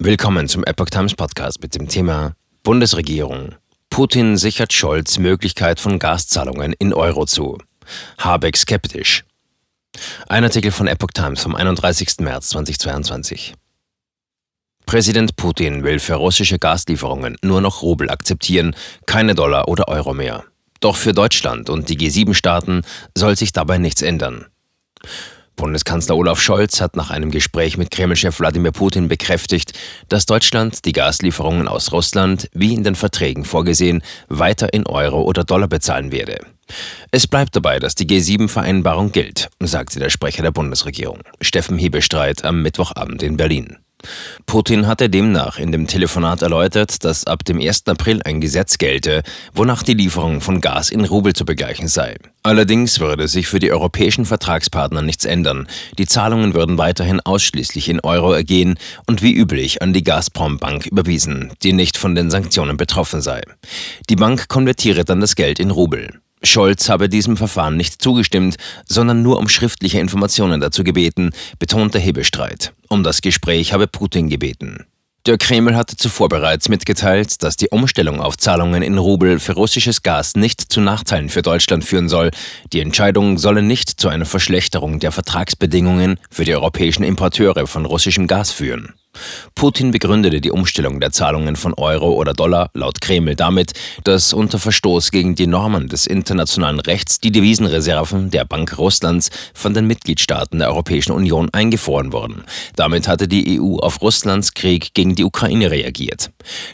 Willkommen zum Epoch Times Podcast mit dem Thema Bundesregierung. Putin sichert Scholz Möglichkeit von Gaszahlungen in Euro zu. Habeck skeptisch. Ein Artikel von Epoch Times vom 31. März 2022. Präsident Putin will für russische Gaslieferungen nur noch Rubel akzeptieren, keine Dollar oder Euro mehr. Doch für Deutschland und die G7-Staaten soll sich dabei nichts ändern. Bundeskanzler Olaf Scholz hat nach einem Gespräch mit Kremlchef Wladimir Putin bekräftigt, dass Deutschland die Gaslieferungen aus Russland, wie in den Verträgen vorgesehen, weiter in Euro oder Dollar bezahlen werde. Es bleibt dabei, dass die G7-Vereinbarung gilt, sagte der Sprecher der Bundesregierung, Steffen Hebestreit, am Mittwochabend in Berlin. Putin hatte demnach in dem Telefonat erläutert, dass ab dem 1. April ein Gesetz gelte, wonach die Lieferung von Gas in Rubel zu begleichen sei. Allerdings würde sich für die europäischen Vertragspartner nichts ändern. Die Zahlungen würden weiterhin ausschließlich in Euro ergehen und wie üblich an die Gazprom Bank überwiesen, die nicht von den Sanktionen betroffen sei. Die Bank konvertiere dann das Geld in Rubel. Scholz habe diesem Verfahren nicht zugestimmt, sondern nur um schriftliche Informationen dazu gebeten, betonte Hebestreit. Um das Gespräch habe Putin gebeten. Der Kreml hatte zuvor bereits mitgeteilt, dass die Umstellung auf Zahlungen in Rubel für russisches Gas nicht zu Nachteilen für Deutschland führen soll. Die Entscheidung solle nicht zu einer Verschlechterung der Vertragsbedingungen für die europäischen Importeure von russischem Gas führen. Putin begründete die Umstellung der Zahlungen von Euro oder Dollar laut Kreml damit, dass unter Verstoß gegen die Normen des internationalen Rechts die Devisenreserven der Bank Russlands von den Mitgliedstaaten der Europäischen Union eingefroren wurden. Damit hatte die EU auf Russlands Krieg gegen die Ukraine reagiert.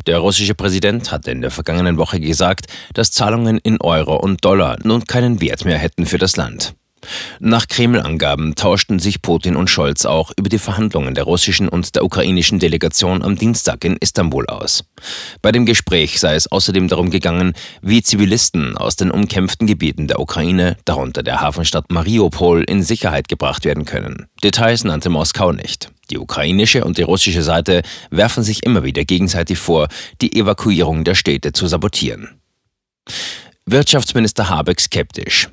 Der russische Präsident hatte in der vergangenen Woche gesagt, dass Zahlungen in Euro und Dollar nun keinen Wert mehr hätten für das Land. Nach Kreml-Angaben tauschten sich Putin und Scholz auch über die Verhandlungen der russischen und der ukrainischen Delegation am Dienstag in Istanbul aus. Bei dem Gespräch sei es außerdem darum gegangen, wie Zivilisten aus den umkämpften Gebieten der Ukraine, darunter der Hafenstadt Mariupol, in Sicherheit gebracht werden können. Details nannte Moskau nicht. Die ukrainische und die russische Seite werfen sich immer wieder gegenseitig vor, die Evakuierung der Städte zu sabotieren. Wirtschaftsminister Habeck skeptisch.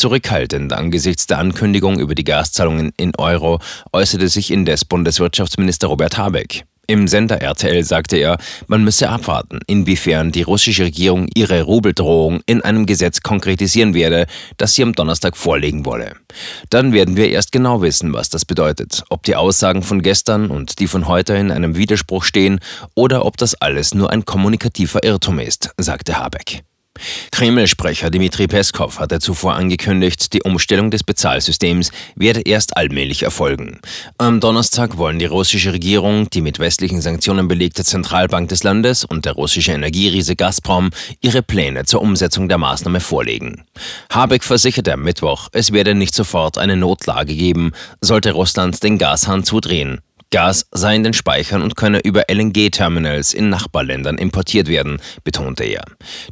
Zurückhaltend angesichts der Ankündigung über die Gaszahlungen in Euro äußerte sich indes Bundeswirtschaftsminister Robert Habeck. Im Sender RTL sagte er, man müsse abwarten, inwiefern die russische Regierung ihre Rubeldrohung in einem Gesetz konkretisieren werde, das sie am Donnerstag vorlegen wolle. Dann werden wir erst genau wissen, was das bedeutet, ob die Aussagen von gestern und die von heute in einem Widerspruch stehen oder ob das alles nur ein kommunikativer Irrtum ist, sagte Habeck. Kreml-Sprecher Dmitri Peskov hatte zuvor angekündigt, die Umstellung des Bezahlsystems werde erst allmählich erfolgen. Am Donnerstag wollen die russische Regierung, die mit westlichen Sanktionen belegte Zentralbank des Landes und der russische Energieriese Gazprom ihre Pläne zur Umsetzung der Maßnahme vorlegen. Habeck versicherte am Mittwoch, es werde nicht sofort eine Notlage geben, sollte Russland den Gashahn zudrehen. Gas sei in den Speichern und könne über LNG-Terminals in Nachbarländern importiert werden, betonte er.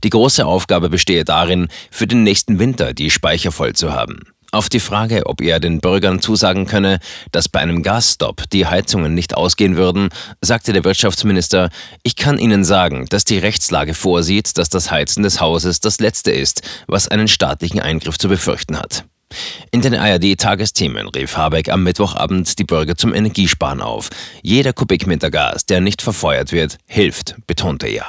Die große Aufgabe bestehe darin, für den nächsten Winter die Speicher voll zu haben. Auf die Frage, ob er den Bürgern zusagen könne, dass bei einem Gasstopp die Heizungen nicht ausgehen würden, sagte der Wirtschaftsminister, ich kann Ihnen sagen, dass die Rechtslage vorsieht, dass das Heizen des Hauses das Letzte ist, was einen staatlichen Eingriff zu befürchten hat. In den ARD-Tagesthemen rief Habeck am Mittwochabend die Bürger zum Energiesparen auf. Jeder Kubikmeter Gas, der nicht verfeuert wird, hilft, betonte er.